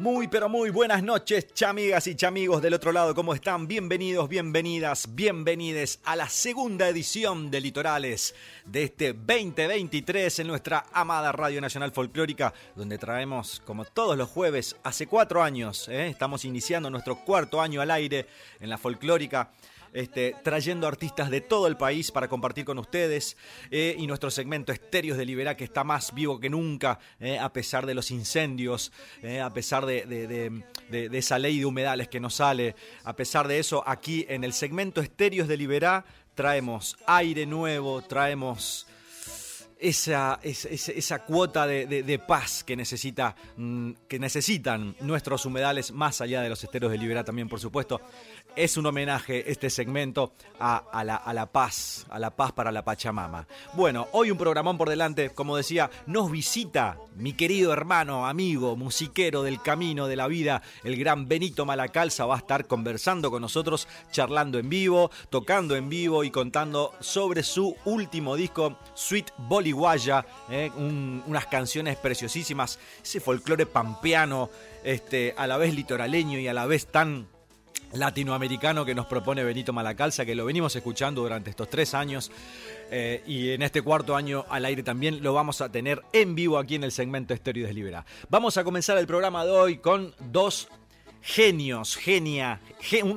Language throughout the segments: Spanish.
Muy pero muy buenas noches, chamigas y chamigos del otro lado, ¿cómo están? Bienvenidos, bienvenidas, bienvenides a la segunda edición de Litorales de este 2023 en nuestra amada Radio Nacional Folclórica, donde traemos, como todos los jueves, hace cuatro años, ¿eh? estamos iniciando nuestro cuarto año al aire en la folclórica este, trayendo artistas de todo el país para compartir con ustedes eh, y nuestro segmento Estéreos de Liberá que está más vivo que nunca eh, a pesar de los incendios, eh, a pesar de, esa ley de humedales que nos sale, a pesar de eso aquí en el segmento Estéreos de Liberá traemos aire nuevo, traemos esa, esa, cuota de, paz que, necesita, mm, que necesitan nuestros humedales, más allá de los esteros de Liberá también, por supuesto. Es un homenaje este segmento a, la, paz, a la paz para la Pachamama. Bueno, hoy un programón por delante, como decía, nos visita mi querido hermano, amigo, musiquero del camino de la vida, el gran Benito Malacalza, va a estar conversando con nosotros, charlando en vivo, tocando en vivo y contando sobre su último disco, Sweet Boliguaya, eh, unas canciones preciosísimas, ese folclore pampeano, este, a la vez litoraleño y a la vez tan latinoamericano que nos propone Benito Malacalza, que lo venimos escuchando durante estos tres años eh, y en este cuarto año al aire también lo vamos a tener en vivo aquí en el segmento Estéreo Libera. Vamos a comenzar el programa de hoy con dos genios, genia,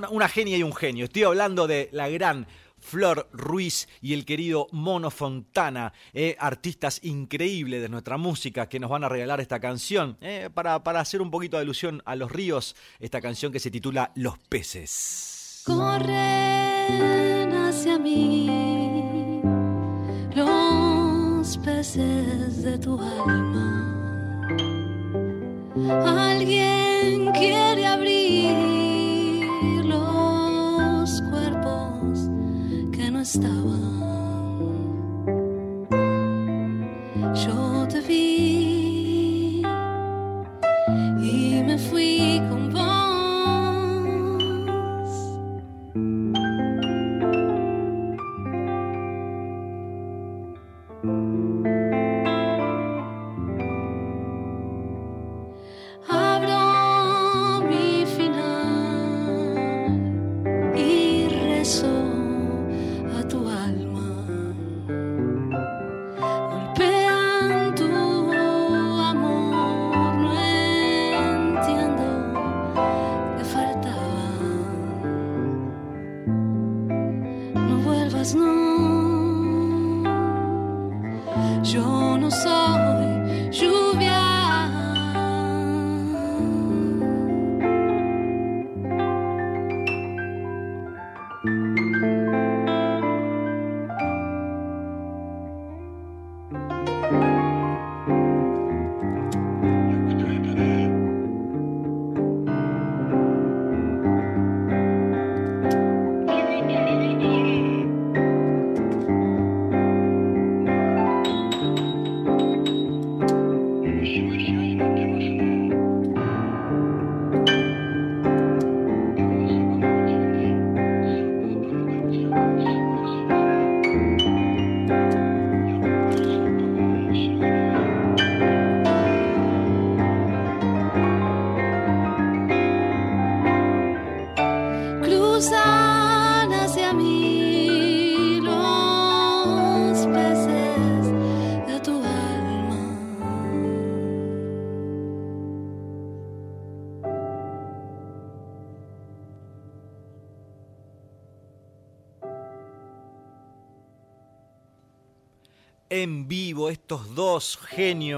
una genia y un genio. Estoy hablando de la gran Flor Ruiz y el querido Mono Fontana, eh, artistas increíbles de nuestra música que nos van a regalar esta canción eh, para, para hacer un poquito de alusión a los ríos, esta canción que se titula Los peces. Corren hacia mí los peces de tu alma. Alguien quiere estaba. Yo te vi en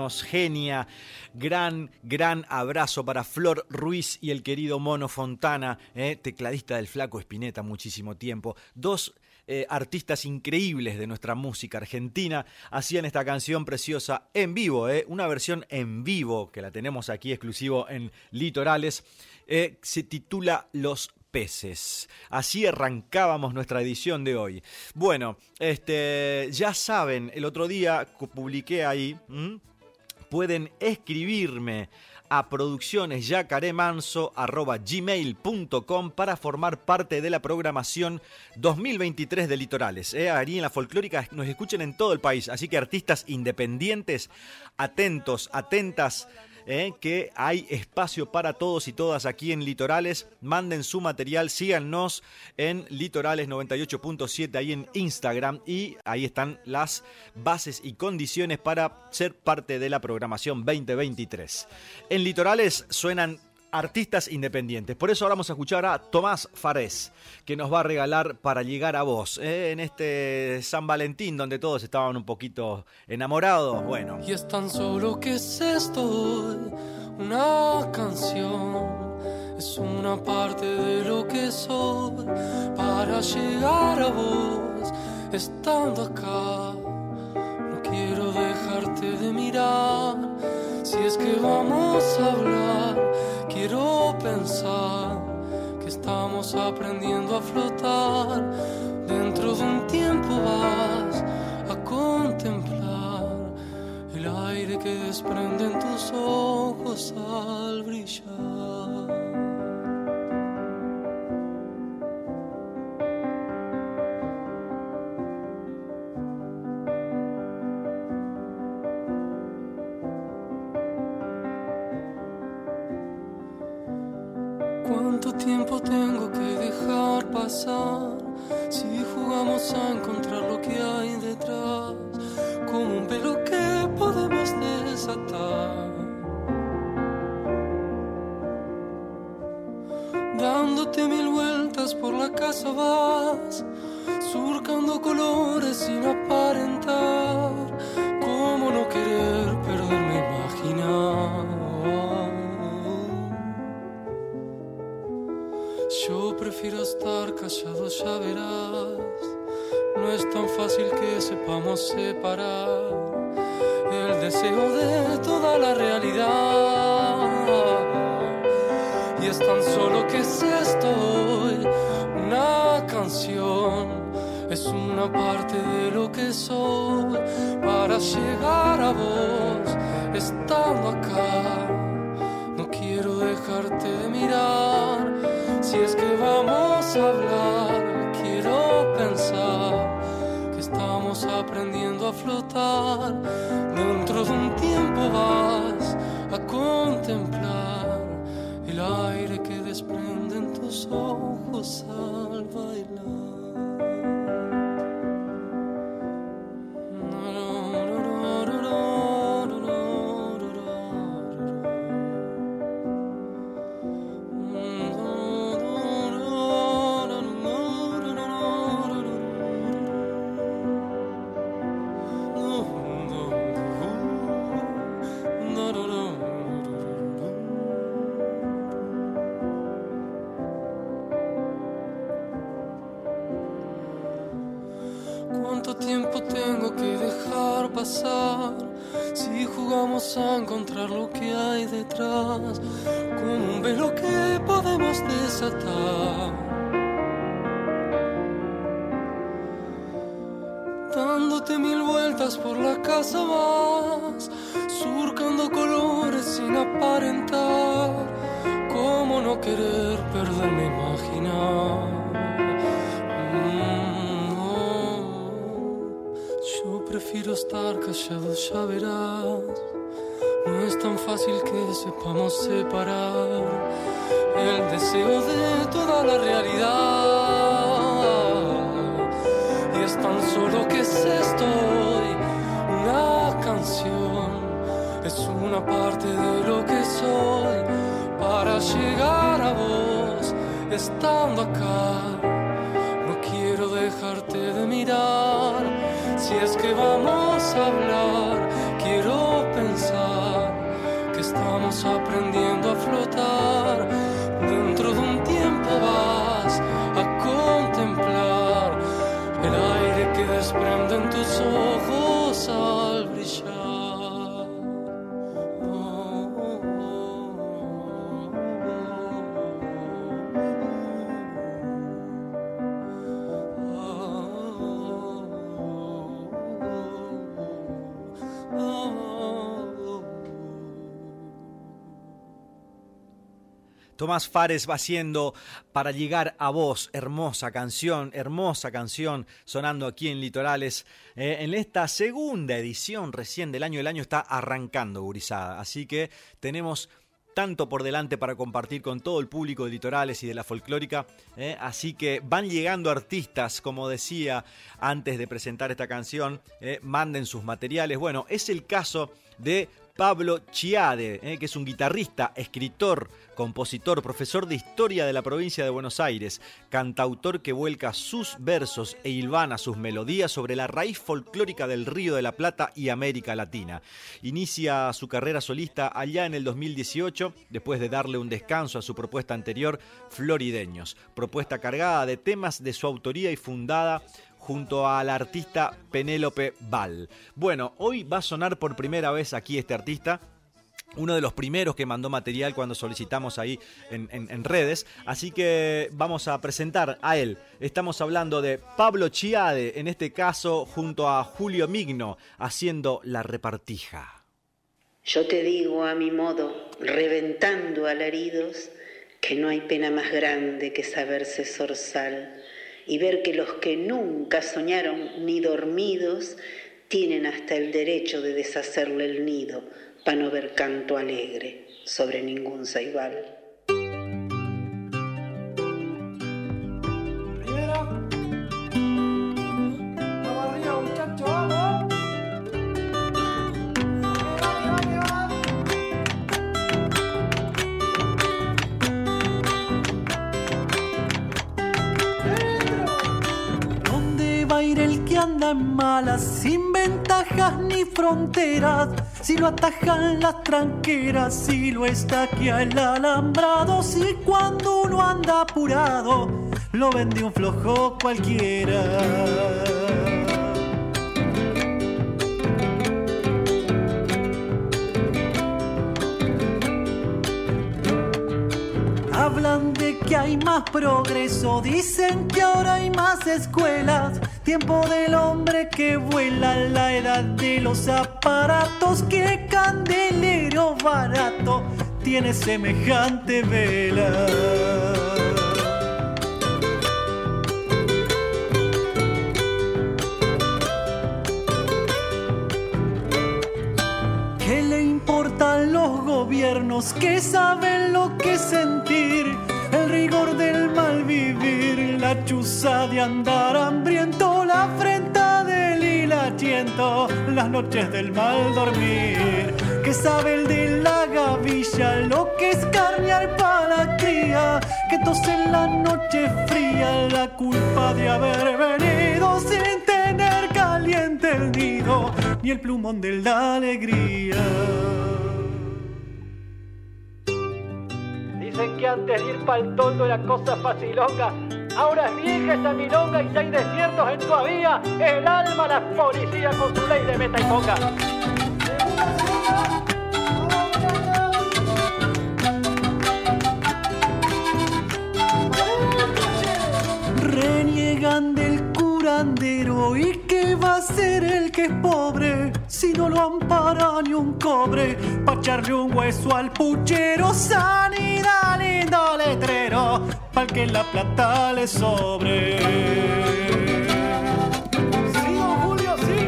genia. Gran, gran abrazo para Flor Ruiz y el querido Mono Fontana, eh, tecladista del Flaco Espineta muchísimo tiempo. Dos eh, artistas increíbles de nuestra música argentina hacían esta canción preciosa en vivo, eh, una versión en vivo que la tenemos aquí exclusivo en Litorales. se titula Los peces. Así arrancábamos nuestra edición de hoy. Bueno, este, ya saben, el otro día publiqué ahí. Pueden escribirme a produccionesyacaremanso.gmail.com para formar parte de la programación 2023 de Litorales. ¿eh? Ahí en la folclórica nos escuchen en todo el país, así que artistas independientes, atentos, atentas ¿eh? que hay espacio para todos y todas aquí en Litorales. Manden su material, síganos en Litorales 98.7 ahí en Instagram y ahí están las bases y condiciones para ser parte de la programación 2023. En Litorales suenan artistas independientes. Por eso ahora vamos a escuchar a Tomás Farés, que nos va a regalar para llegar a vos ¿eh? en este San Valentín donde todos estaban un poquito enamorados. Bueno, Y es tan solo que es esto, una canción. Es una parte de lo que soy para llegar a vos estando acá. No quiero dejarte de mirar. Si es que vamos a hablar, quiero pensar que estamos aprendiendo a flotar. Dentro de un tiempo vas a contemplar el aire que desprenden tus ojos al brillar. Tiempo tengo que dejar pasar? Si jugamos a encontrar lo que hay detrás, como un velo que podemos desatar. Dándote mil vueltas por la casa vas, surcando colores sin aparentar. Prefiero estar callado, ya verás. No es tan fácil que sepamos separar el deseo de toda la realidad. Y es tan solo que es esto una canción. Es una parte de lo que soy para llegar a vos, estando acá. No quiero dejarte de mirar. Si es que hablar, quiero pensar que estamos aprendiendo a flotar. Dentro de un tiempo vas a contemplar el aire que desprenden tus ojos al bailar. Querer imaginar? Mm, no. Yo prefiero estar callado, ya verás. No es tan fácil que sepamos separar el deseo de toda la realidad. Y es tan solo que es esto una canción. Es una parte de lo que soy para llegar estando acá. No quiero dejarte de mirar. Si es que vamos a hablar, Tomás Fares va haciendo para llegar a vos, hermosa canción, hermosa canción sonando aquí en Litorales. eh, en esta segunda edición recién del año, el año está arrancando, gurizada. Así que tenemos tanto por delante para compartir con todo el público de Litorales y de la folclórica. eh, Así que van llegando artistas, como decía antes de presentar esta canción, eh, manden sus materiales. Bueno, es el caso de Pablo Chiade, eh, que es un guitarrista, escritor, compositor, profesor de historia de la provincia de Buenos Aires, cantautor que vuelca sus versos e hilvana sus melodías sobre la raíz folclórica del Río de la Plata y América Latina. Inicia su carrera solista allá en el 2018, después de darle un descanso a su propuesta anterior, Florideños, propuesta cargada de temas de su autoría y fundada junto a la artista Penélope Val. Bueno, hoy va a sonar por primera vez aquí este artista. Uno de los primeros que mandó material cuando solicitamos ahí en, en- en redes. Así que vamos a presentar a él. Estamos hablando de Pablo Chiade, en este caso junto a Julio Migno, haciendo la repartija. Yo te digo a mi modo, reventando alaridos, que no hay pena más grande que saberse zorzal y ver que los que nunca soñaron ni dormidos tienen hasta el derecho de deshacerle el nido para no ver canto alegre sobre ningún saibal. Malas, sin ventajas ni fronteras? Si lo atajan las tranqueras, si lo estaquea el alambrado, si cuando uno anda apurado, lo vende un flojo cualquiera. Hablan de que hay más progreso, dicen que ahora hay más escuelas. Tiempo del hombre que vuela, la edad de los aparatos. Que candelero barato tiene semejante vela. Gobiernos que saben lo que sentir? El rigor del mal vivir, la chuza de andar hambriento, la afrenta del hilachento, las noches del mal dormir. Que sabe el de la gavilla lo que es carnear para la cría, que tose en la noche fría la culpa de haber venido sin tener caliente el nido ni el plumón de la alegría. Que antes de ir pa'l toldo era cosa facilonga. Ahora es vieja esa milonga y ya hay desiertos en todavía. El alma la policía con su ley de meta y ponga. Reniegan del curandero y va a ser el que es pobre si no lo ampara ni un cobre pa' echarle un hueso al puchero sanidad lindo letrero pa'l que la plata le sobre Sí, Julio, sí.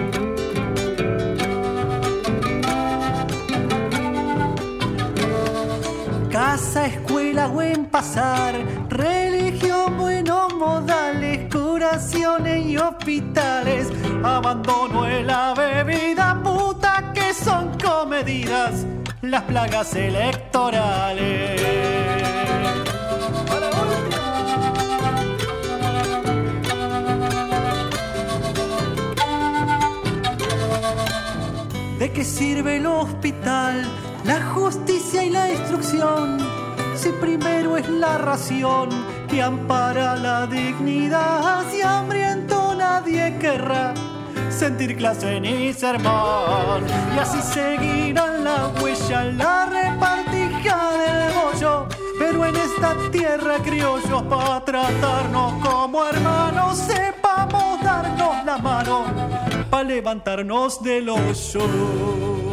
Casa, escuela, buen pasar, religión, buenos modales, y hospitales, abandono de la bebida puta que son comedidas, las plagas electorales. ¿De qué sirve el hospital, la justicia y la instrucción? Si primero es la ración que ampara la dignidad, si hambriento nadie querrá sentir clase ni sermón. Y así seguirán la huella, la repartija del bollo. Pero en esta tierra criollos para tratarnos como hermanos, sepamos darnos la mano para levantarnos del hoyo.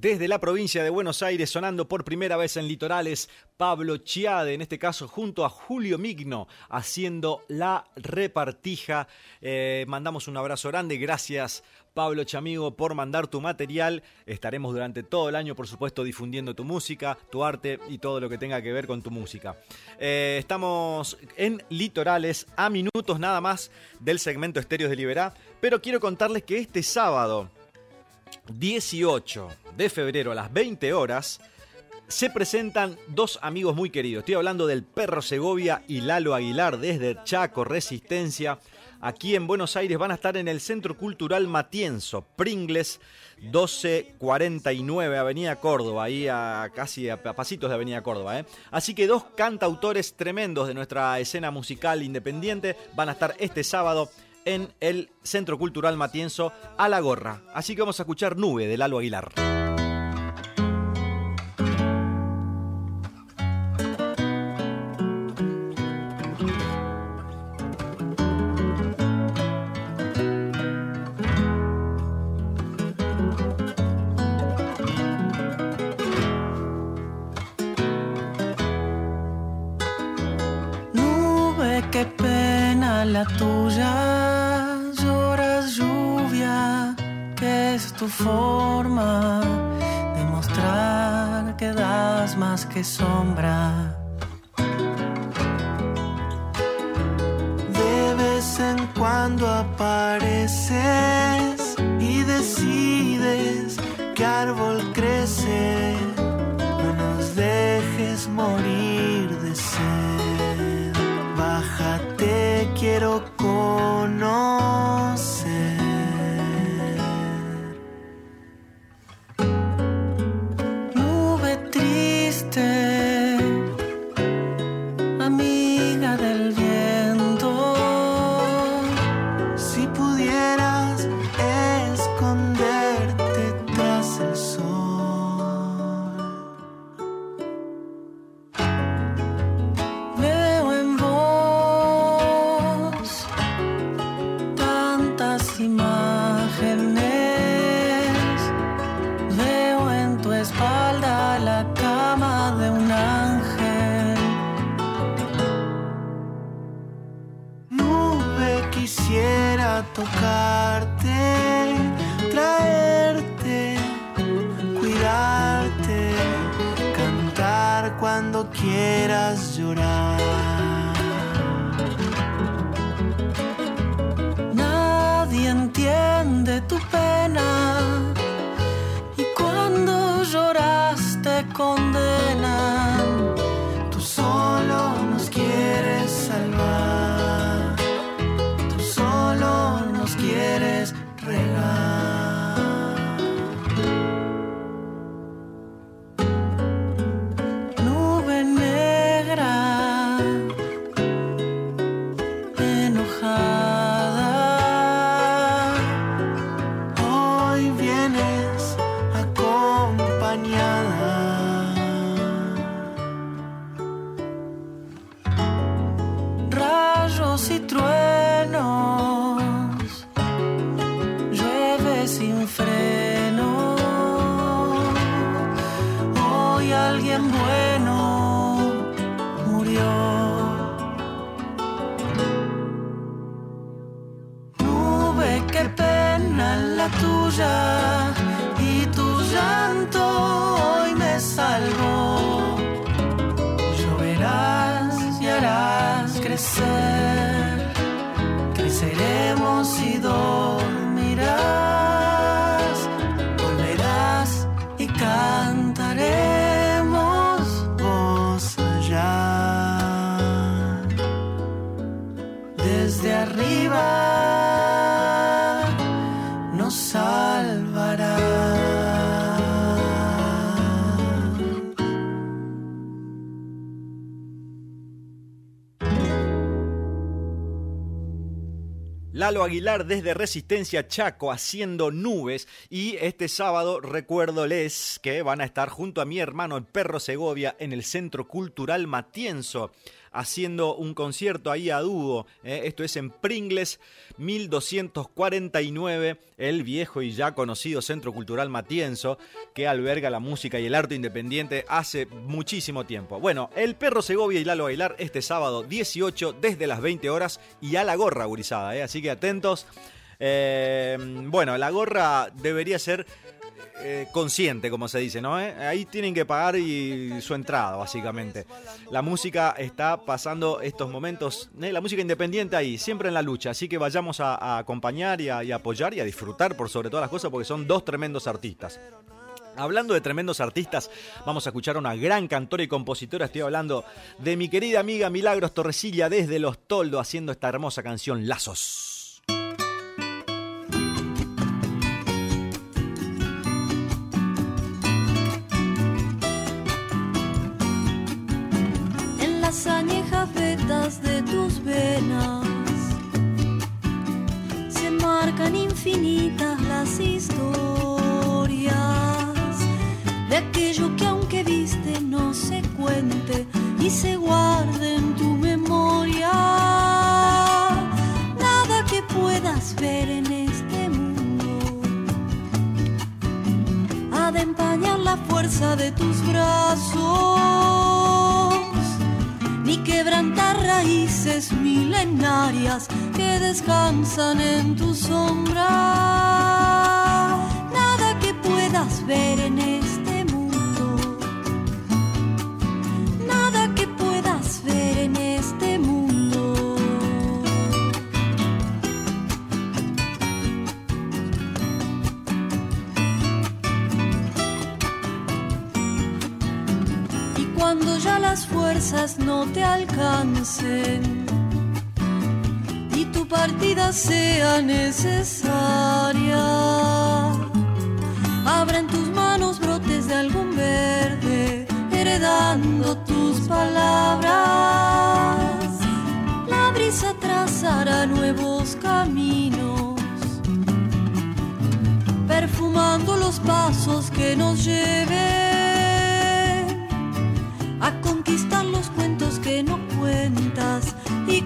Desde la provincia de Buenos Aires, sonando por primera vez en litorales, Pablo Chiade, en este caso junto a Julio Migno, haciendo la repartija. Eh, mandamos un abrazo grande, gracias Pablo Chamigo por mandar tu material. Estaremos durante todo el año, por supuesto, difundiendo tu música, tu arte y todo lo que tenga que ver con tu música. Eh, estamos en litorales a minutos nada más del segmento Estéreos de Liberá, pero quiero contarles que este sábado 18 de febrero a las 20 horas se presentan dos amigos muy queridos. Estoy hablando del Perro Segovia y Lalo Aguilar desde Chaco Resistencia. Aquí en Buenos Aires van a estar en el Centro Cultural Matienzo, Pringles 1249 Avenida Córdoba, ahí a casi a pasitos de Avenida Córdoba. ¿eh? Así que dos cantautores tremendos de nuestra escena musical independiente van a estar este sábado en el Centro Cultural Matienzo a la gorra. Así que vamos a escuchar Nube de Lalo Aguilar. Quisiera tocarte, traerte, cuidarte, cantar cuando quieras llorar. Nadie entiende tu pena y cuando lloras te condenan. Tú solo nos quieres salvar, Lalo Aguilar desde Resistencia Chaco haciendo nubes y este sábado recuérdoles que van a estar junto a mi hermano el Perro Segovia en el Centro Cultural Matienzo. Haciendo un concierto ahí a dúo. ¿eh? Esto es en Pringles 1249, el viejo y ya conocido Centro Cultural Matienzo, que alberga la música y el arte independiente hace muchísimo tiempo. Bueno, el perro Segovia y Lalo Bailar este sábado 18 desde las 20 horas y a la gorra gurizada, ¿eh? así que atentos. Eh, bueno, la gorra debería ser eh, consciente, como se dice, ¿no? Eh, ahí tienen que pagar y su entrada, básicamente. La música está pasando estos momentos, la música independiente ahí, siempre en la lucha, así que vayamos a, acompañar y a, apoyar y a disfrutar por sobre todas las cosas, porque son dos tremendos artistas. Hablando de tremendos artistas, vamos a escuchar a una gran cantora y compositora. Estoy hablando de mi querida amiga Milagros Torresilla desde Los Toldos haciendo esta hermosa canción Lazos. Las añejas vetas de tus venas se marcan infinitas las historias de aquello que aunque viste no se cuente y se guarde en tu memoria. Nada que puedas ver en este mundo ha de empañar la fuerza de tus brazos ni quebrantar raíces milenarias que descansan en tu sombra. Nada que puedas ver en este no te alcancen y tu partida sea necesaria. Abra en tus manos brotes de algún verde, heredando tus palabras. La brisa trazará nuevos caminos, perfumando los pasos que nos lleven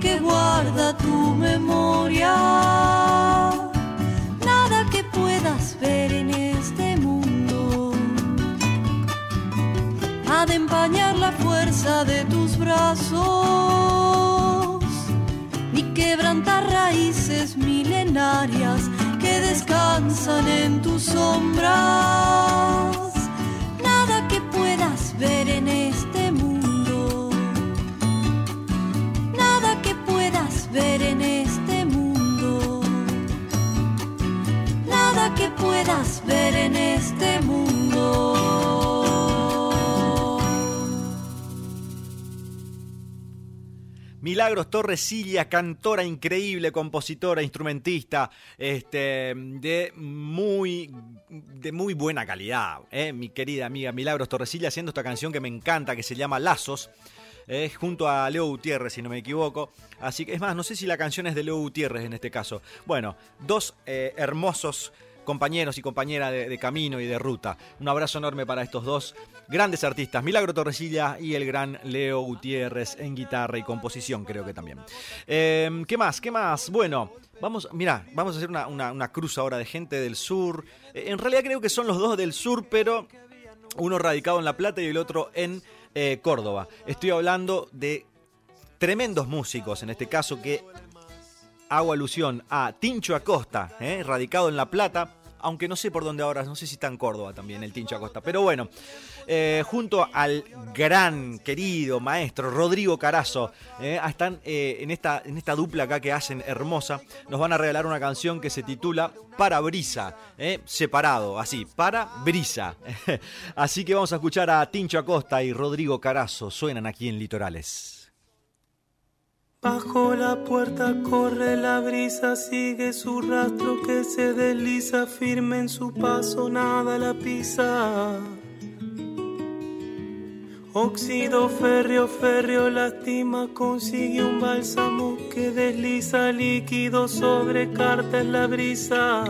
que guarda tu memoria. Nada que puedas ver en este mundo ha de empañar la fuerza de tus brazos ni quebrantar raíces milenarias que descansan en tus sombras. Nada que puedas ver en este ver en este mundo. Nada que puedas ver en este mundo. Milagros Torresilla, cantora increíble, compositora, instrumentista, este, de muy, de muy buena calidad. ¿eh? Mi querida amiga Milagros Torresilla haciendo esta canción que me encanta, que se llama Lazos. Eh, junto a Leo Gutiérrez, si no me equivoco. Así que es más, no sé si la canción es de Leo Gutiérrez en este caso. Bueno, dos eh, hermosos compañeros y compañeras de, camino y de ruta. Un abrazo enorme para estos dos grandes artistas, Milagro Torresilla y el gran Leo Gutiérrez en guitarra y composición, creo que también. Eh, ¿Qué más? ¿Qué más? Bueno, vamos, mira, vamos a hacer una, una- una cruz ahora de gente del sur. Eh, en realidad creo que son los dos del sur, pero uno radicado en La Plata y el otro en eh, Córdoba. Estoy hablando de tremendos músicos, en este caso que hago alusión a Tincho Acosta, eh, radicado en La Plata, aunque no sé por dónde ahora, no sé si está en Córdoba también el Tincho Acosta, pero bueno, eh, junto al gran querido maestro Rodrigo Carazo, eh, están eh, en, esta, en esta dupla acá que hacen hermosa, nos van a regalar una canción que se titula Para Brisa, separado, así, Para Brisa. así que vamos a escuchar a Tincho Acosta y Rodrigo Carazo, suenan aquí en Litorales. Bajo la puerta corre la brisa, sigue su rastro que se desliza firme en su paso, nada la pisa. Óxido férreo, férreo lastima, consigue un bálsamo que desliza líquido sobre carta en la brisa.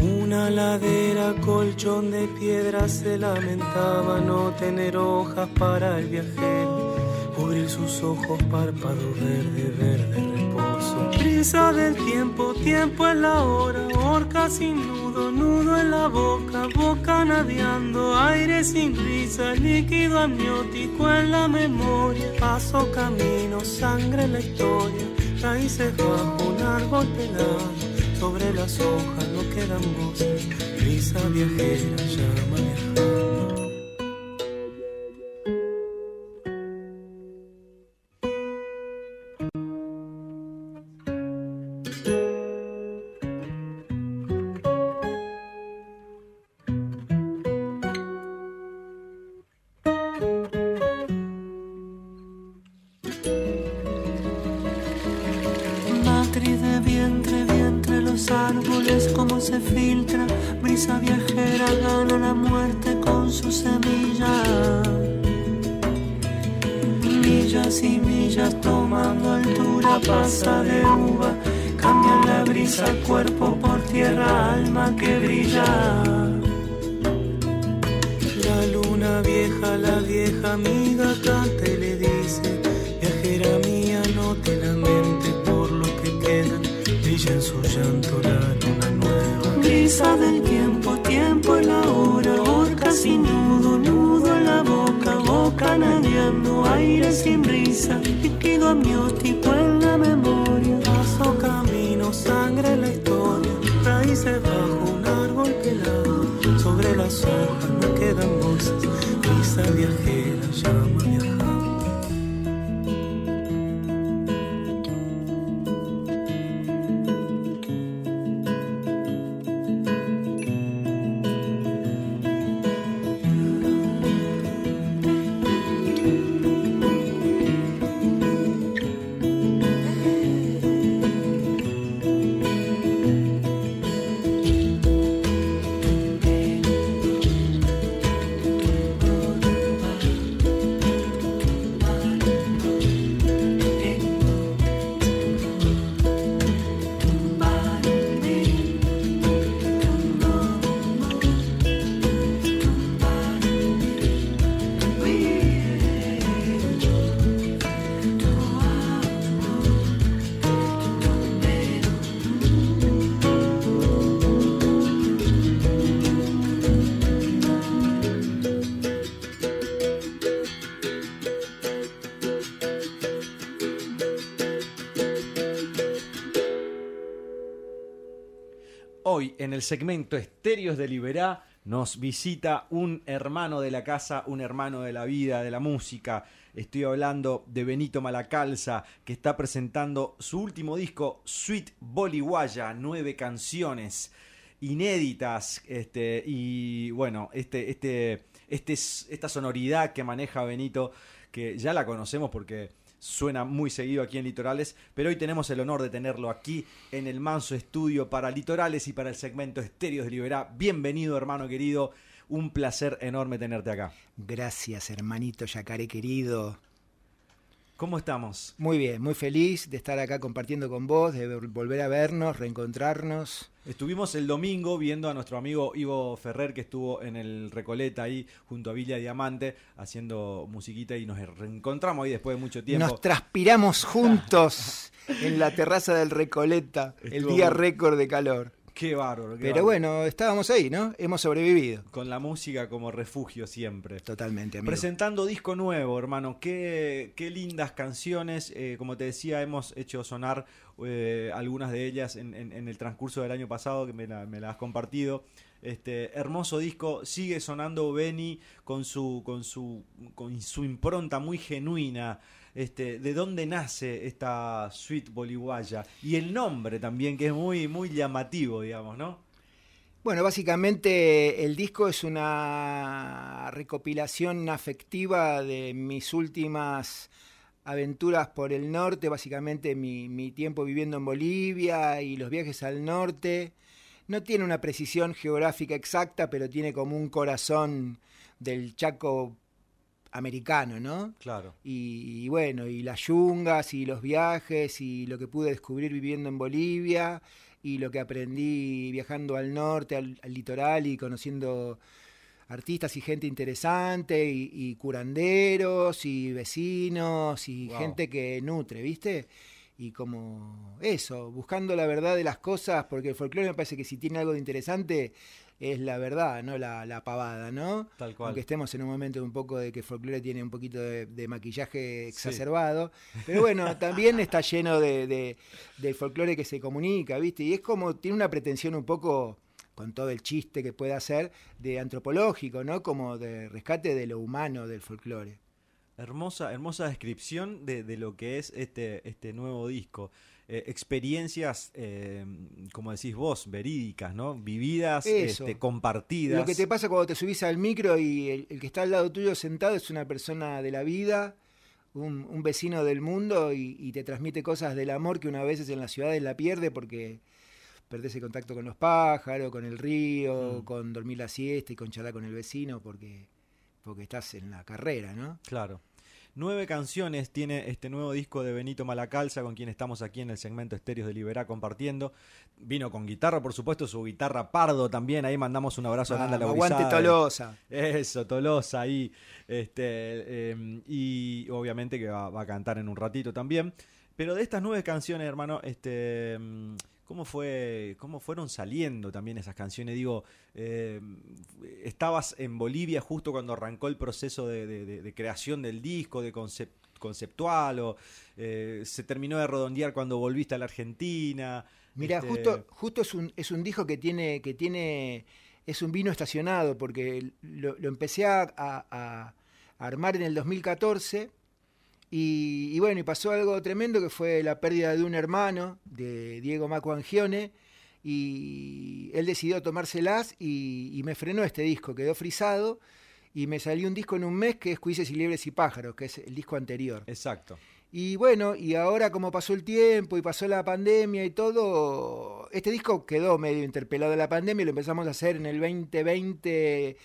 Un una ladera, colchón de piedra, se lamentaba no tener hojas para el viajero, cubrir sus ojos, párpado verde, verde reposo. Brisa del tiempo, tiempo es la hora, horca sin nudo, nudo en la boca, boca nadeando, aire sin risa, líquido amniótico en la memoria. Paso camino, sangre en la historia, raíces bajo un árbol pelado. Sobre las hojas no quedan voces, brisa viajera llama viajera llama en el segmento Estéreos de Liberá nos visita un hermano de la casa, un hermano de la vida, de la música. Estoy hablando de Benito Malacalza, que está presentando su último disco, Sweet Boliguaya, nueve canciones inéditas, este, y bueno, este, este, este, esta sonoridad que maneja Benito, que ya la conocemos porque suena muy seguido aquí en Litorales, pero hoy tenemos el honor de tenerlo aquí en el Manso Estudio para Litorales y para el segmento Estéreos de Liberá. Bienvenido, hermano querido. Un placer enorme tenerte acá. Gracias, hermanito Yacaré querido. ¿Cómo estamos? Muy bien, muy feliz de estar acá compartiendo con vos, de volver a vernos, reencontrarnos. Estuvimos el domingo viendo a nuestro amigo Ivo Ferrer que estuvo en el Recoleta ahí junto a Villa Diamante haciendo musiquita y nos reencontramos ahí después de mucho tiempo. Nos transpiramos juntos en la terraza del Recoleta, el día récord de calor. Qué bárbaro. qué Pero bárbaro. bueno, estábamos ahí, ¿no? Hemos sobrevivido. Con la música como refugio siempre. Totalmente, amigo. Presentando disco nuevo, hermano. Qué, qué lindas canciones. Eh, como te decía, hemos hecho sonar eh, algunas de ellas en, en- en el transcurso del año pasado, que me, la- me las has compartido. Este hermoso disco. Sigue sonando Benny con su, con su, con su impronta muy genuina. Este, ¿De dónde nace esta suite boliguaya? Y el nombre también, que es muy, muy llamativo, digamos, ¿no? Bueno, básicamente el disco es una recopilación afectiva de mis últimas aventuras por el norte, básicamente mi, mi tiempo viviendo en Bolivia y los viajes al norte. No tiene una precisión geográfica exacta, pero tiene como un corazón del Chaco americano, ¿no? Claro. Y, y bueno, y las yungas y los viajes y lo que pude descubrir viviendo en Bolivia y lo que aprendí viajando al norte, al, al litoral y conociendo artistas y gente interesante y, y curanderos y vecinos y Wow. gente que nutre, ¿viste? Y como eso, buscando la verdad de las cosas, porque el folclore me parece que si tiene algo de interesante es la verdad, no la, la pavada, ¿no? Tal cual. Aunque estemos en un momento un poco de que folclore tiene un poquito de, de maquillaje exacerbado. Pero bueno, también está lleno de, de, del folclore que se comunica, ¿viste? Y es como, tiene una pretensión un poco, con todo el chiste que puede hacer, de antropológico, ¿no? Como de rescate de lo humano del folclore. Hermosa, hermosa descripción de, de lo que es este, este nuevo disco. Eh, experiencias, eh, como decís vos, verídicas, ¿no? Vividas, este, compartidas. Lo que te pasa cuando te subís al micro y el, el que está al lado tuyo sentado es una persona de la vida, un, un vecino del mundo y, y te transmite cosas del amor que una veces en las ciudades la pierde porque perdés el contacto con los pájaros, con el río, Mm. con dormir la siesta y con charlar con el vecino porque, porque estás en la carrera, ¿no? Claro. Nueve canciones tiene este nuevo disco de Benito Malacalza, con quien estamos aquí en el segmento Estéreos de Liberá compartiendo. Vino con guitarra, por supuesto, su guitarra Pardo también. Ahí mandamos un abrazo grande a la Vamos, aguante. Tolosa. Eso, Tolosa ahí. Este, eh, y obviamente que va, va a cantar en un ratito también. Pero de estas nueve canciones, hermano, este, ¿cómo fue, cómo fueron saliendo también esas canciones? Digo, eh, estabas en Bolivia justo cuando arrancó el proceso de, de- de- de creación del disco, de concep- conceptual, o eh, se terminó de redondear cuando volviste a la Argentina. Mira, Este, justo, justo es un, es un disco que tiene, que tiene, es un vino estacionado, porque lo, lo empecé a, a- a armar en el 2014 y, y bueno, y pasó algo tremendo que fue la pérdida de un hermano, de Diego Maco Angione, y él decidió tomárselas y, y me frenó este disco, quedó frisado y me salió un disco en un mes que es Cuises y Liebres y Pájaros, que es el disco anterior. Exacto. Y bueno, y ahora como pasó el tiempo y pasó la pandemia y todo, este disco quedó medio interpelado de la pandemia y lo empezamos a hacer en el 2020,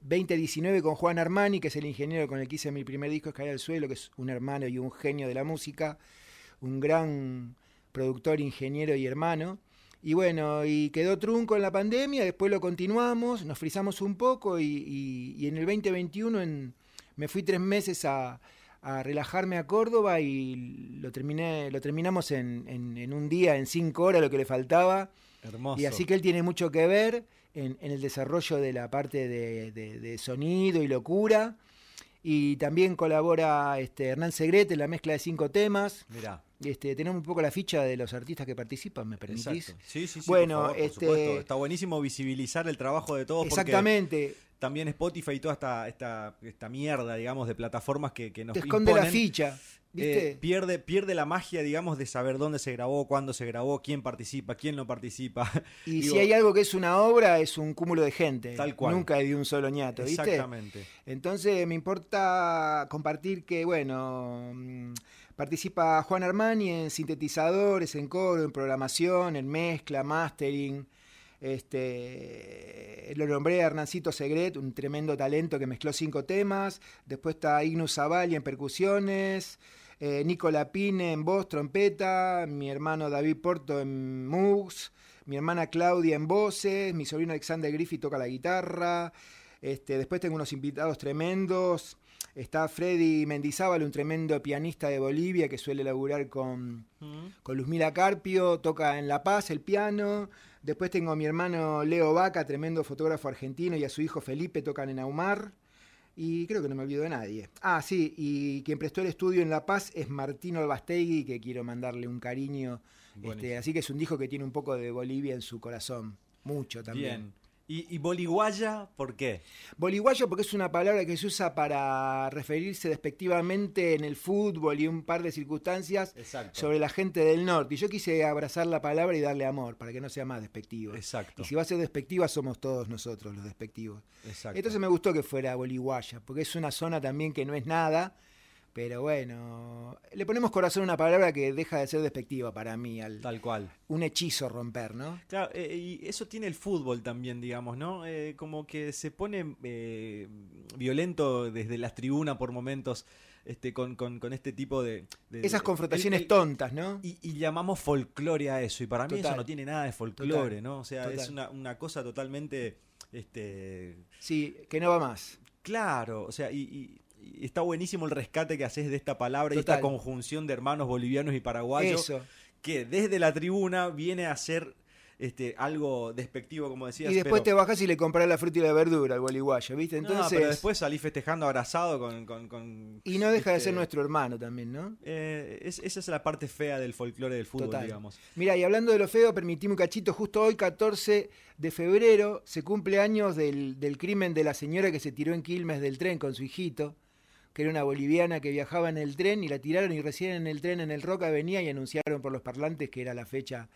2019 con Juan Armani, que es el ingeniero con el que hice mi primer disco, Escalar al Suelo, que es un hermano y un genio de la música, un gran productor, ingeniero y hermano. Y bueno, y quedó trunco en la pandemia, después lo continuamos, nos frizamos un poco y, y- y en el 2021 en- me fui tres meses a, a relajarme a Córdoba y lo terminé, lo terminamos en, en- en un día, en cinco horas, lo que le faltaba. Hermoso. Y así que él tiene mucho que ver en, en el desarrollo de la parte de, de- de sonido y locura. Y también colabora este, Hernán Segret en la mezcla de cinco temas. Mirá. Este, tenemos un poco la ficha de los artistas que participan, ¿me permitís? Sí, sí, sí. Bueno, por favor, por este- supuesto. Está buenísimo visibilizar el trabajo de todos. porque Exactamente. También Spotify y toda esta, esta, esta mierda, digamos, de plataformas que, que nos Te esconde la ficha, ¿viste? eh, pierde, pierde la magia, digamos, de saber dónde se grabó, cuándo se grabó, quién participa, quién no participa. Y Digo, si hay algo que es una obra, es un cúmulo de gente. Tal cual. Nunca de un solo ñato, ¿viste? Exactamente. Entonces me importa compartir que, bueno, mm, participa Juan Armani en sintetizadores, en coro, en programación, en mezcla, mastering. Este, lo nombré a Hernancito Segret, un tremendo talento que mezcló cinco temas. Después está Ignus Zavali en percusiones. Eh, Nico Lapine en voz, trompeta. Mi hermano David Porto en mus. Mi hermana Claudia en voces. Mi sobrino Alexander Griffith toca la guitarra. Este, después tengo unos invitados tremendos. Está Freddy Mendizábal, un tremendo pianista de Bolivia que suele laburar con, con Luzmila Carpio, toca en La Paz el piano. Después tengo a mi hermano Leo Vaca, tremendo fotógrafo argentino, y a su hijo Felipe tocan en Aumar. Y creo que no me olvido de nadie. Ah, sí, y quien prestó el estudio en La Paz es Martino Albastegui, que quiero mandarle un cariño. Este, así que es un disco que tiene un poco de Bolivia en su corazón. Mucho también. Bien. ¿Y, y boliguaya por qué? Boliguayo porque es una palabra que se usa para referirse despectivamente en el fútbol y un par de circunstancias Exacto. sobre la gente del norte. Y yo quise abrazar la palabra y darle amor para que no sea más despectiva. Exacto. Y si va a ser despectiva somos todos nosotros los despectivos. Exacto. Entonces me gustó que fuera boliguaya, porque es una zona también que no es nada, Pero bueno, le ponemos corazón a una palabra que deja de ser despectiva para mí. Al, Tal cual. Un hechizo romper, ¿no? Claro, eh, y eso tiene el fútbol también, digamos, ¿no? Eh, como que se pone eh, violento desde las tribunas por momentos este, con, con, con este tipo de... de- Esas confrontaciones el- el- tontas, ¿no? Y, y llamamos folclore a eso, y para mí eso no tiene nada de folclore, Total. ¿no? O sea, es una, una cosa totalmente... Este, Sí, que no va más. Claro, o sea, y, y- y está buenísimo el rescate que haces de esta palabra y esta conjunción de hermanos bolivianos y paraguayos Eso. que desde la tribuna viene a ser este, algo despectivo, como decías. Y después te bajas y le compras la fruta y la verdura al boliguayo, ¿viste? No, Entonces. pero después salí festejando abrazado con... con- con, y no deja de este, ser nuestro hermano también, ¿no? eh, es- esa es la parte fea del folclore del fútbol, Total. digamos. Mira, y hablando de lo feo, permitime un cachito, justo hoy, 14 de febrero, se cumple años del, del crimen de la señora que se tiró en Quilmes del tren con su hijito, que era una boliviana que viajaba en el tren y la tiraron y recién en el tren en el Roca venía y anunciaron por los parlantes que era la fecha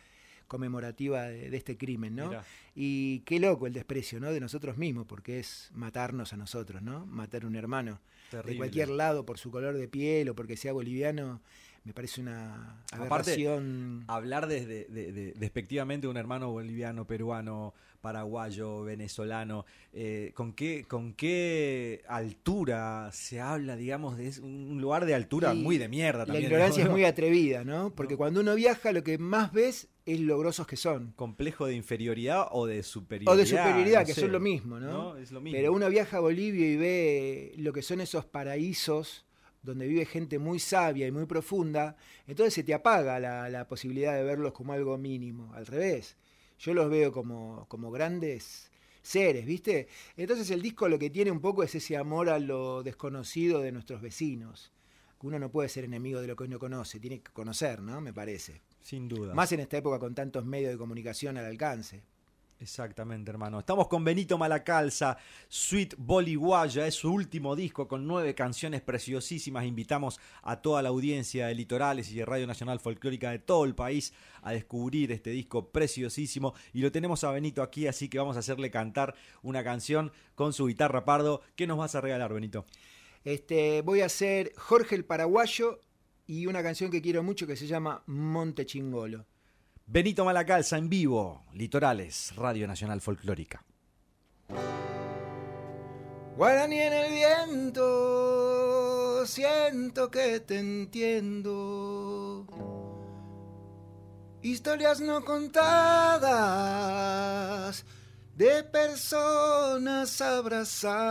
conmemorativa de, de este crimen, ¿no? Mirá. Y qué loco el desprecio, ¿no? De nosotros mismos, porque es matarnos a nosotros, ¿no? Matar a un hermano de cualquier lado por su color de piel o porque sea boliviano, me parece una Aparte, aberración. hablar desde, de- de- despectivamente de un hermano boliviano, peruano, paraguayo, venezolano, eh, ¿con, qué, ¿con qué altura se habla, digamos, de es- un lugar de altura Y muy de mierda La también? ignorancia ¿no? es muy atrevida, ¿no? Porque cuando uno viaja lo que más ves es lo grosos que son. complejo de inferioridad o de superioridad. O de superioridad, no que sé. son lo mismo, ¿no? Es lo mismo. Pero uno viaja a Bolivia y ve lo que son esos paraísos donde vive gente muy sabia y muy profunda, entonces se te apaga la, la posibilidad de verlos como algo mínimo. Al revés, yo los veo como, como grandes seres, ¿viste? Entonces el disco lo que tiene un poco es ese amor a lo desconocido de nuestros vecinos. Uno no puede ser enemigo de lo que uno conoce, tiene que conocer, ¿no? Me parece. Sin duda. Más en esta época con tantos medios de comunicación al alcance. Exactamente, hermano. Estamos con Benito Malacalza, Sweet Boliguaya, es su último disco con nueve canciones preciosísimas. Invitamos a toda la audiencia de Litorales y de Radio Nacional Folclórica de todo el país a descubrir este disco preciosísimo. Y lo tenemos a Benito aquí, así que vamos a hacerle cantar una canción con su guitarra pardo. ¿Qué nos vas a regalar, Benito? Este, voy a hacer Jorge el Paraguayo y una canción que quiero mucho que se llama Monte Chingolo. Benito Malacalza en vivo, Litorales, Radio Nacional Folclórica. Guaraní en el viento, siento que te entiendo. Historias no contadas de personas abrazadas.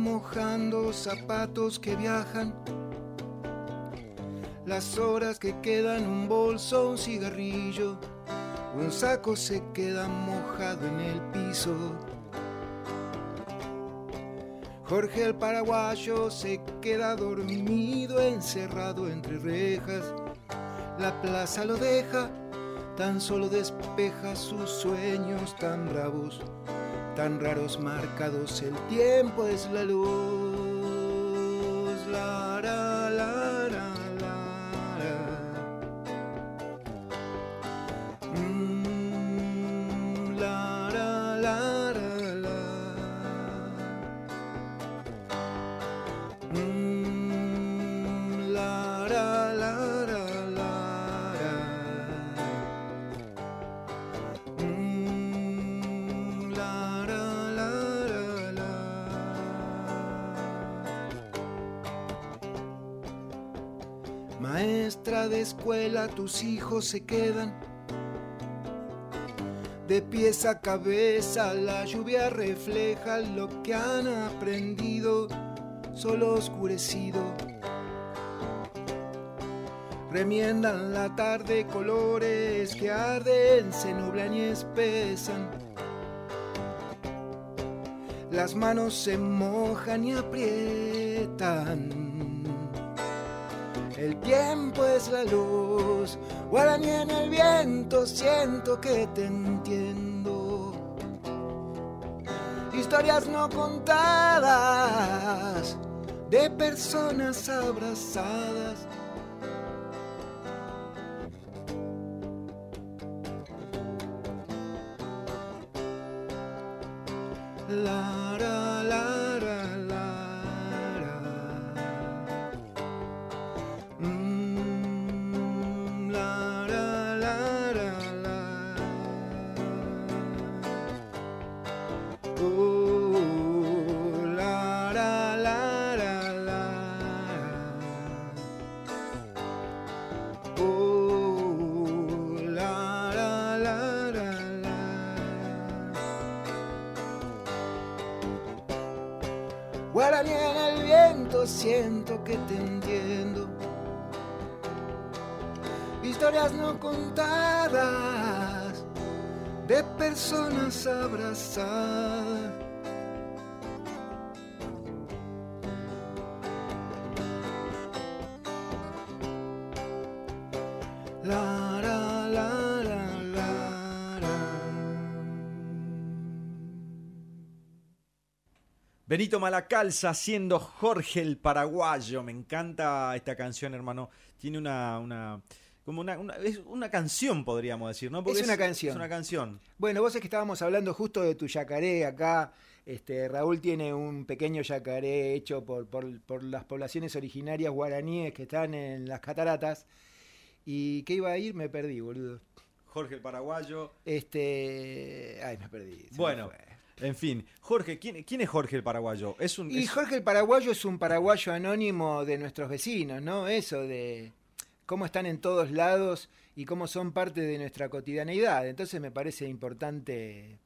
Mojando zapatos que viajan. Las horas que quedan, un bolso, un cigarrillo. Un saco se queda mojado en el piso. Jorge el paraguayo se queda dormido, encerrado entre rejas. La plaza lo deja, tan solo despeja sus sueños tan bravos, tan raros marcados. El tiempo es la luz. De escuela, tus hijos se quedan de pies a cabeza, la lluvia refleja lo que han aprendido, solo oscurecido. Remiendan la tarde colores que arden, se nublan y espesan. las manos se mojan y aprietan. Tiempo es la luz, guaraní en el viento, siento que te entiendo. Historias no contadas de personas abrazadas. Benito Malacalza haciendo Jorge el Paraguayo. Me encanta esta canción, hermano. Tiene una. una como una, una- es una canción, podríamos decir, ¿no? Porque Es una canción. Es una canción. Bueno, vos es que estábamos hablando justo de tu yacaré acá. Este, Raúl tiene un pequeño yacaré hecho por, por- por las poblaciones originarias guaraníes que están en las cataratas. ¿Y qué iba a ir? Me perdí, boludo. Jorge el Paraguayo. Este. Ay, me perdí. me Bueno, fue. En fin. Jorge, ¿quién, quién es Jorge el Paraguayo? Es un. Y es- Jorge el Paraguayo es un paraguayo anónimo de nuestros vecinos, ¿no? Eso de cómo están en todos lados y cómo son parte de nuestra cotidianeidad. Entonces me parece importante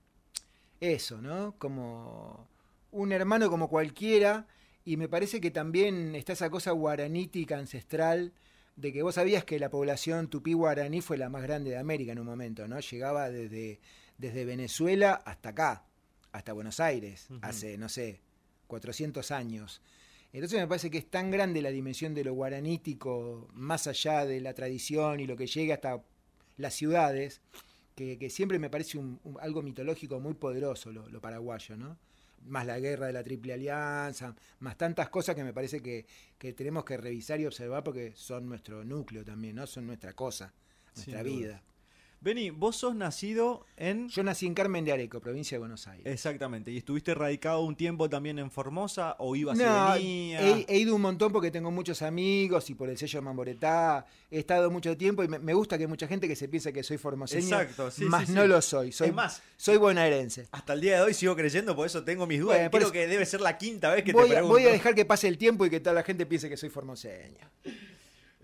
eso, ¿no? Como un hermano como cualquiera y me parece que también está esa cosa guaranítica ancestral de que vos sabías que la población tupí guaraní fue la más grande de América en un momento, ¿no? Llegaba desde, desde Venezuela hasta acá, hasta Buenos Aires, hace, no sé, 400 años. Entonces me parece que es tan grande la dimensión de lo guaranítico, más allá de la tradición y lo que llega hasta las ciudades, que, que siempre me parece un- un- algo mitológico muy poderoso lo, lo paraguayo, ¿no? Más la guerra de la Triple Alianza, más tantas cosas que me parece que, que tenemos que revisar y observar porque son nuestro núcleo también, ¿no? Son nuestra cosa, nuestra Sin duda. Beni, vos sos nacido en. Yo nací en Carmen de Areco, provincia de Buenos Aires. Exactamente. ¿Y estuviste radicado un tiempo también en Formosa o ibas No, y he, he ido un montón porque tengo muchos amigos y por el sello Mamboretá he estado mucho tiempo y me, me gusta que mucha gente que se piensa que soy formoseño, Exacto, sí, más sí, sí. no lo soy. Soy, Es más, soy bonaerense. Hasta el día de hoy sigo creyendo, por eso tengo mis dudas. Bueno, Creo eso- que debe ser la quinta vez que Voy te pregunto. voy a dejar que pase el tiempo y que toda la gente piense que soy formoseño.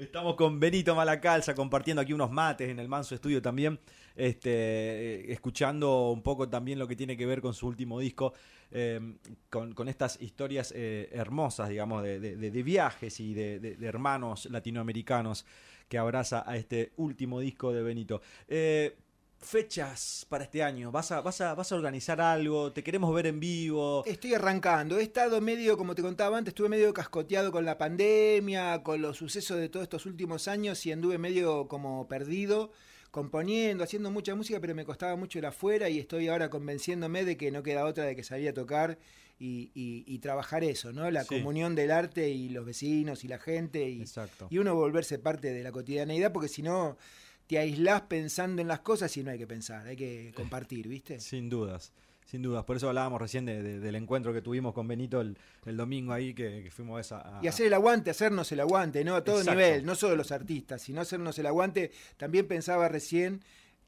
Estamos con Benito Malacalza compartiendo aquí unos mates en el Manso Estudio también, este, eh, escuchando un poco también lo que tiene que ver con su último disco, eh, con, con estas historias eh, hermosas, digamos, de, de- viajes y de hermanos latinoamericanos que abraza a este último disco de Benito. Eh, fechas para este año, ¿Vas a, vas, a, ¿vas a organizar algo? ¿Te queremos ver en vivo? Estoy arrancando. He estado medio, como te contaba antes, estuve medio cascoteado con la pandemia, con los sucesos de todos estos últimos años y anduve medio como perdido, componiendo, haciendo mucha música, pero me costaba mucho el afuera y estoy ahora convenciéndome de que no queda otra de que salir a tocar y, y- y trabajar eso, ¿no? La Sí. comunión del arte y los vecinos y la gente y, Exacto. y uno volverse parte de la cotidianeidad, porque si no te aislás pensando en las cosas y no hay que pensar, hay que compartir, ¿viste? Sin dudas, sin dudas. Por eso hablábamos recién de- de- del encuentro que tuvimos con Benito el, el domingo ahí, que, que fuimos a esa... a- Y hacer el aguante, hacernos el aguante, ¿no? A todo Exacto. nivel, no solo los artistas, sino hacernos el aguante. También pensaba recién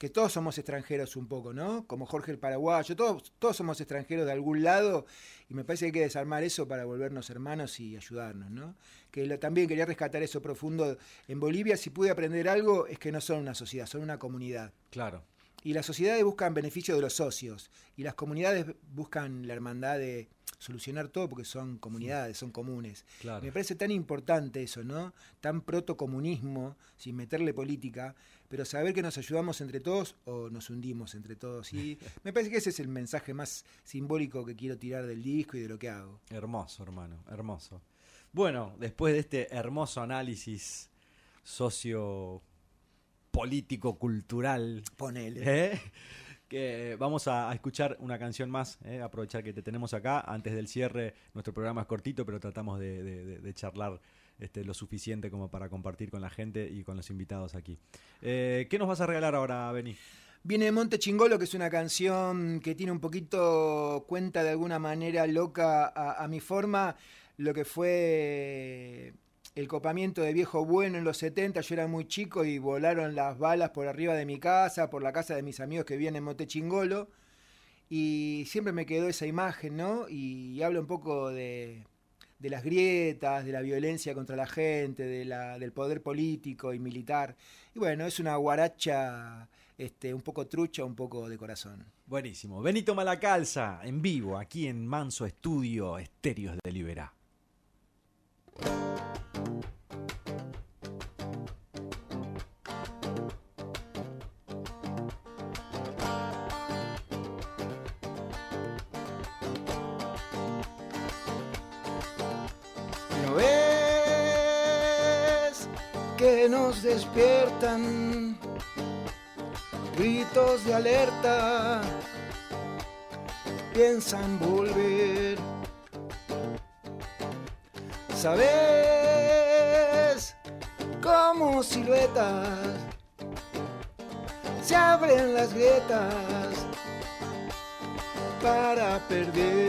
que todos somos extranjeros un poco, ¿no? Como Jorge el Paraguayo, todos, todos somos extranjeros de algún lado y me parece que hay que desarmar eso para volvernos hermanos y ayudarnos, ¿no? Que lo- también quería rescatar eso profundo. En Bolivia, si pude aprender algo, es que no son una sociedad, son una comunidad. Claro. Y las sociedades buscan beneficio de los socios y las comunidades buscan la hermandad de solucionar todo porque son comunidades, son comunes. Claro. Me parece tan importante eso, ¿no? Tan protocomunismo, sin meterle política, pero saber que nos ayudamos entre todos o nos hundimos entre todos. Y me parece que ese es el mensaje más simbólico que quiero tirar del disco y de lo que hago. Hermoso, hermano, hermoso. Bueno, después de este hermoso análisis socio político cultural, Ponele. ¿eh? que vamos a, a escuchar una canción más, ¿eh? aprovechar que te tenemos acá. Antes del cierre, nuestro programa es cortito, pero tratamos de, de- de- de charlar este, lo suficiente como para compartir con la gente y con los invitados aquí. Eh, ¿Qué nos vas a regalar ahora, Beni? Viene Monte Chingolo, que es una canción que tiene un poquito, cuenta de alguna manera loca a, mi forma, lo que fue el copamiento de Viejo Bueno en los 70. Yo era muy chico y volaron las balas por arriba de mi casa, por la casa de mis amigos que viven en Monte Chingolo. Y siempre me quedó esa imagen, ¿no? Y, habla un poco de, de las grietas, de la violencia contra la gente, de la, del poder político y militar. Y bueno, es una guaracha este, un poco trucha, un poco de corazón. Buenísimo. Benito Malacalza, en vivo, aquí en Manso Estudio Estéreos de Liberá. Despiertan gritos de alerta? Piensan volver. ¿Sabes cómo siluetas se abren las grietas para perderse?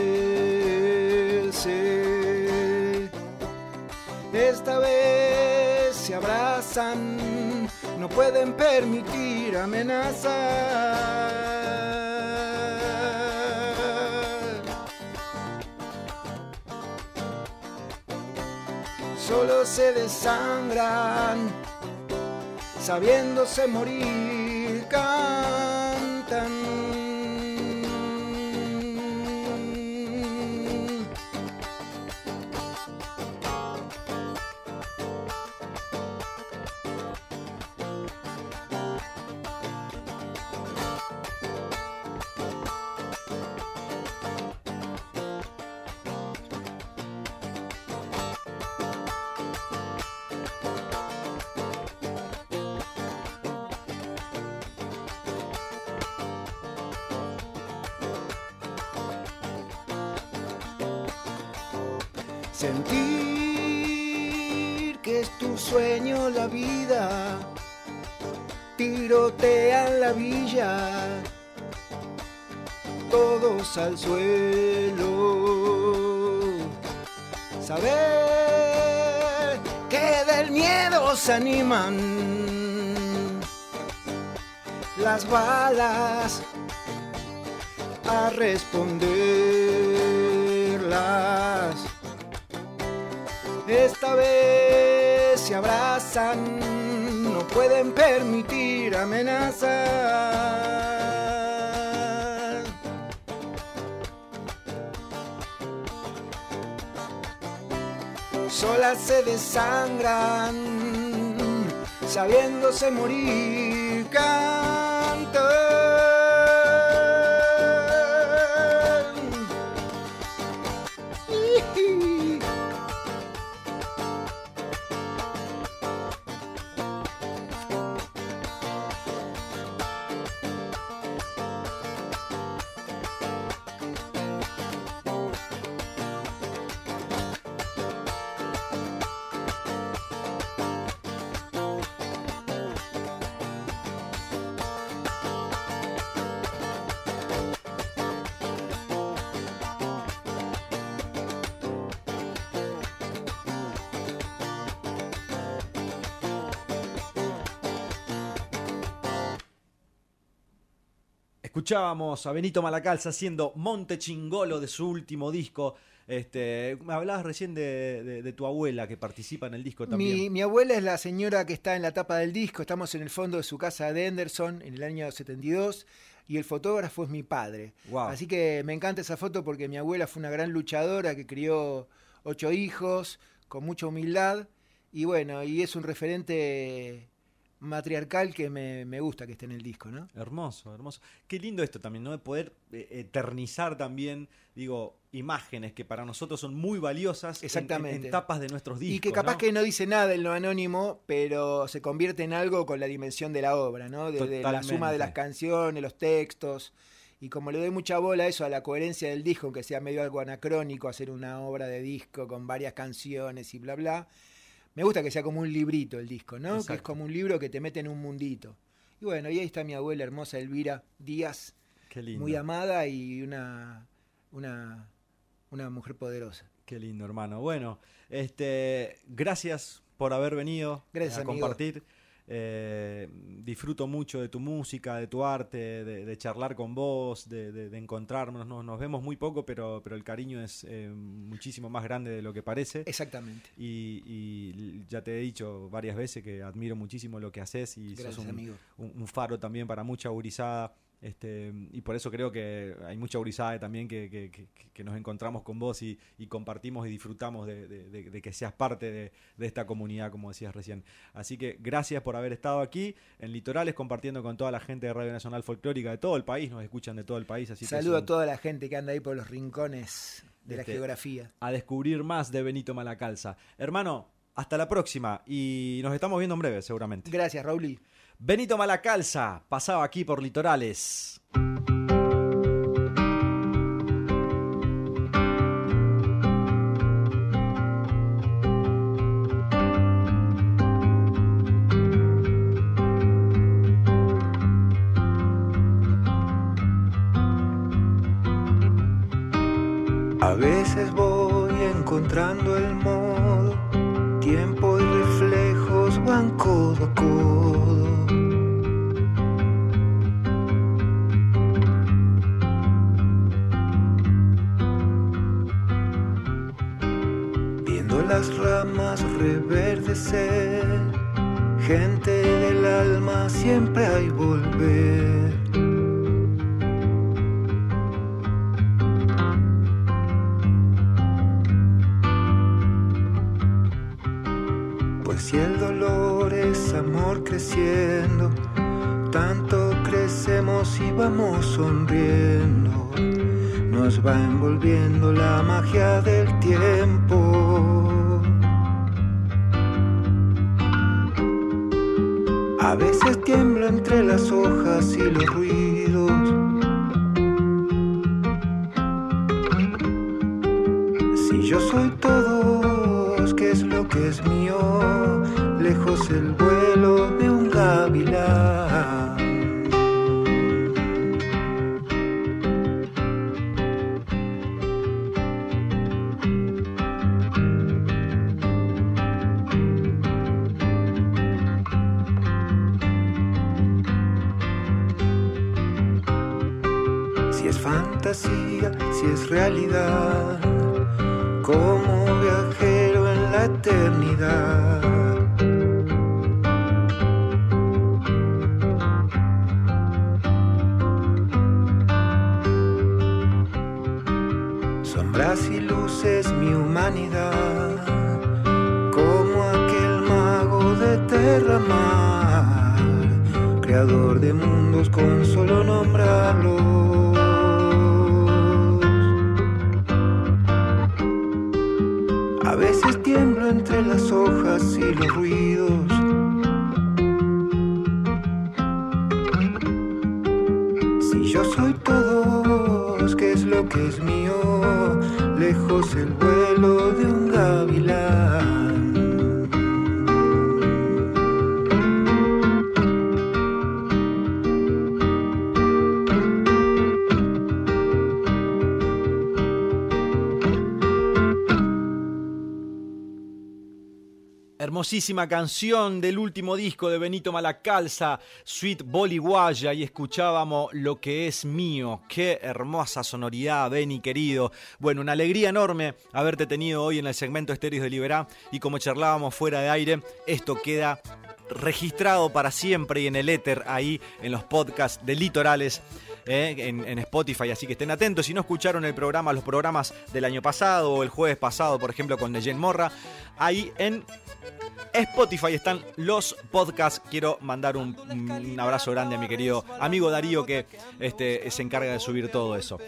Esta vez se abrazan, no pueden permitir amenazas. Solo se desangran, sabiéndose morir, todos al suelo. Saber que del miedo se animan las balas a responderlas. Esta vez se abrazan, pueden permitir amenazas. Solas se desangran, sabiéndose morir, Escuchábamos a Benito Malacalza haciendo Monte Chingolo de su último disco. Este, me hablabas recién de, de- de tu abuela que participa en el disco también. Mi, mi abuela es la señora que está en la tapa del disco. Estamos en el fondo de su casa de Henderson en el año 72. y el fotógrafo es mi padre. Wow. Así que me encanta esa foto porque mi abuela fue una gran luchadora que crió ocho hijos con mucha humildad y bueno, y es un referente matriarcal que me, me gusta que esté en el disco, ¿no? Hermoso, hermoso. Qué lindo esto también, ¿no? De poder eh, eternizar también, digo, imágenes que para nosotros son muy valiosas en- Exactamente. En, en tapas de nuestros discos. Y que capaz ¿no? que no dice nada en lo anónimo, pero se convierte en algo con la dimensión de la obra, ¿no? De, de la suma de las canciones, los textos. Y como le doy mucha bola a eso, a la coherencia del disco, aunque sea medio algo anacrónico, hacer una obra de disco con varias canciones y bla, bla, me gusta que sea como un librito el disco, ¿no? Que es como un libro que te mete en un mundito. Y bueno, y ahí está mi abuela hermosa Elvira Díaz, Qué lindo. muy amada y una, una, una mujer poderosa. Qué lindo, hermano. Bueno, este, gracias por haber venido Gracias, a amigo. compartir. Eh, disfruto mucho de tu música, de tu arte, de, de charlar con vos, de, de- de encontrarnos. Nos, nos vemos muy poco, pero, pero el cariño es eh, muchísimo más grande de lo que parece. Exactamente. Y, y ya te he dicho varias veces que admiro muchísimo lo que haces y Gracias, sos un, amigo. un- un faro también para mucha gurizada. Este, y por eso creo que hay mucha gurizada también que, que- que- que nos encontramos con vos y, y compartimos y disfrutamos de, de- de- de que seas parte de, esta comunidad, como decías recién. Así que gracias por haber estado aquí en Litorales, compartiendo con toda la gente de Radio Nacional Folclórica de todo el país, nos escuchan de todo el país. Así que Saludo un- a toda la gente que anda ahí por los rincones de la Este, geografía. a descubrir más de Benito Malacalza. Hermano, hasta la próxima y nos estamos viendo en breve, seguramente. Gracias, Raúl. Benito Malacalza pasaba aquí por Litorales. A veces voy encontrando el modo, tiempo y reflejos van codo. Las ramas reverdecer, gente del alma siempre hay volver. Pues si el dolor es amor creciendo, tanto crecemos y vamos sonriendo. Nos va envolviendo la magia del tiempo. A veces tiemblo entre las hojas y los ruidos. Si yo soy todos, ¿qué es lo que es mío? Lejos el vuelo que es mío? Lejos el vuelo de un gavilán. Hermosísima canción del último disco de Benito Malacalza, Sweet Boliguaya, y escuchábamos Lo que es mío. Qué hermosa sonoridad, Beni querido. Bueno, una alegría enorme haberte tenido hoy en el segmento Estéreos de Liberá, y como charlábamos fuera de aire, esto queda registrado para siempre y en el éter ahí en los podcasts de Litorales. Eh, en, Spotify, así que estén atentos. Si no escucharon el programa, los programas del año pasado o el jueves pasado, por ejemplo, con Neyen Morra, ahí en Spotify están los podcasts. Quiero mandar un, un abrazo grande a mi querido amigo Darío que este, se encarga de subir todo eso.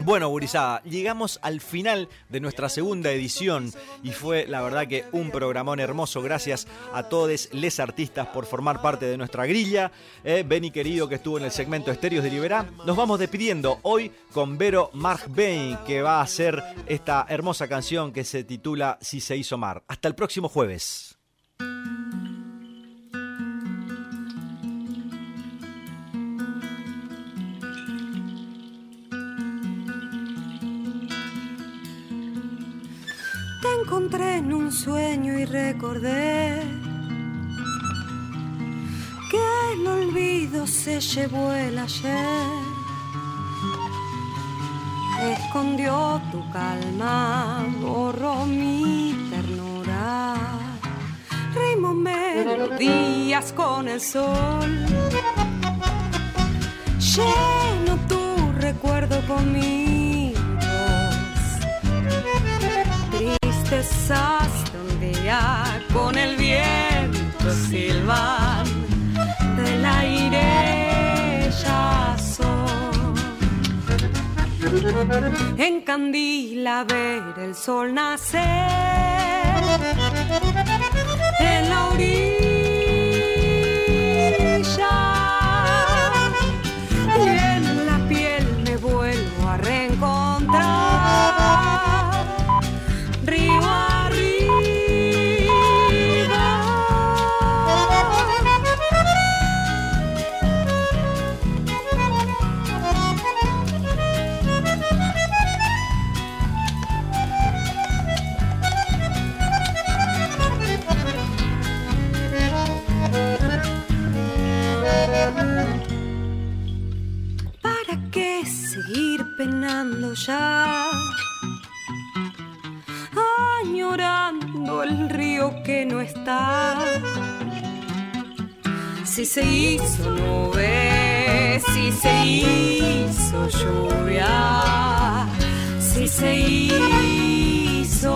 Bueno, gurizada, llegamos al final de nuestra segunda edición y fue la verdad que un programón hermoso. Gracias a todos les artistas por formar parte de nuestra grilla. Eh, Benny querido que estuvo en el segmento Estéreos de Liberá. Nos vamos despidiendo hoy con Vero Mark Bain que va a hacer esta hermosa canción que se titula Si se hizo mar. Hasta el próximo jueves. Encontré en un sueño y recordé que el olvido se llevó el ayer. Escondió tu calma, borró mi ternura. Ritmo melodías con el sol. Lleno tu recuerdo conmigo tristezas de un día con el viento silban del aire son. Encandila ver el sol nacer en la orilla penando ya? Añorando el río que no está. Si se hizo nube, si se hizo lluvia, si se hizo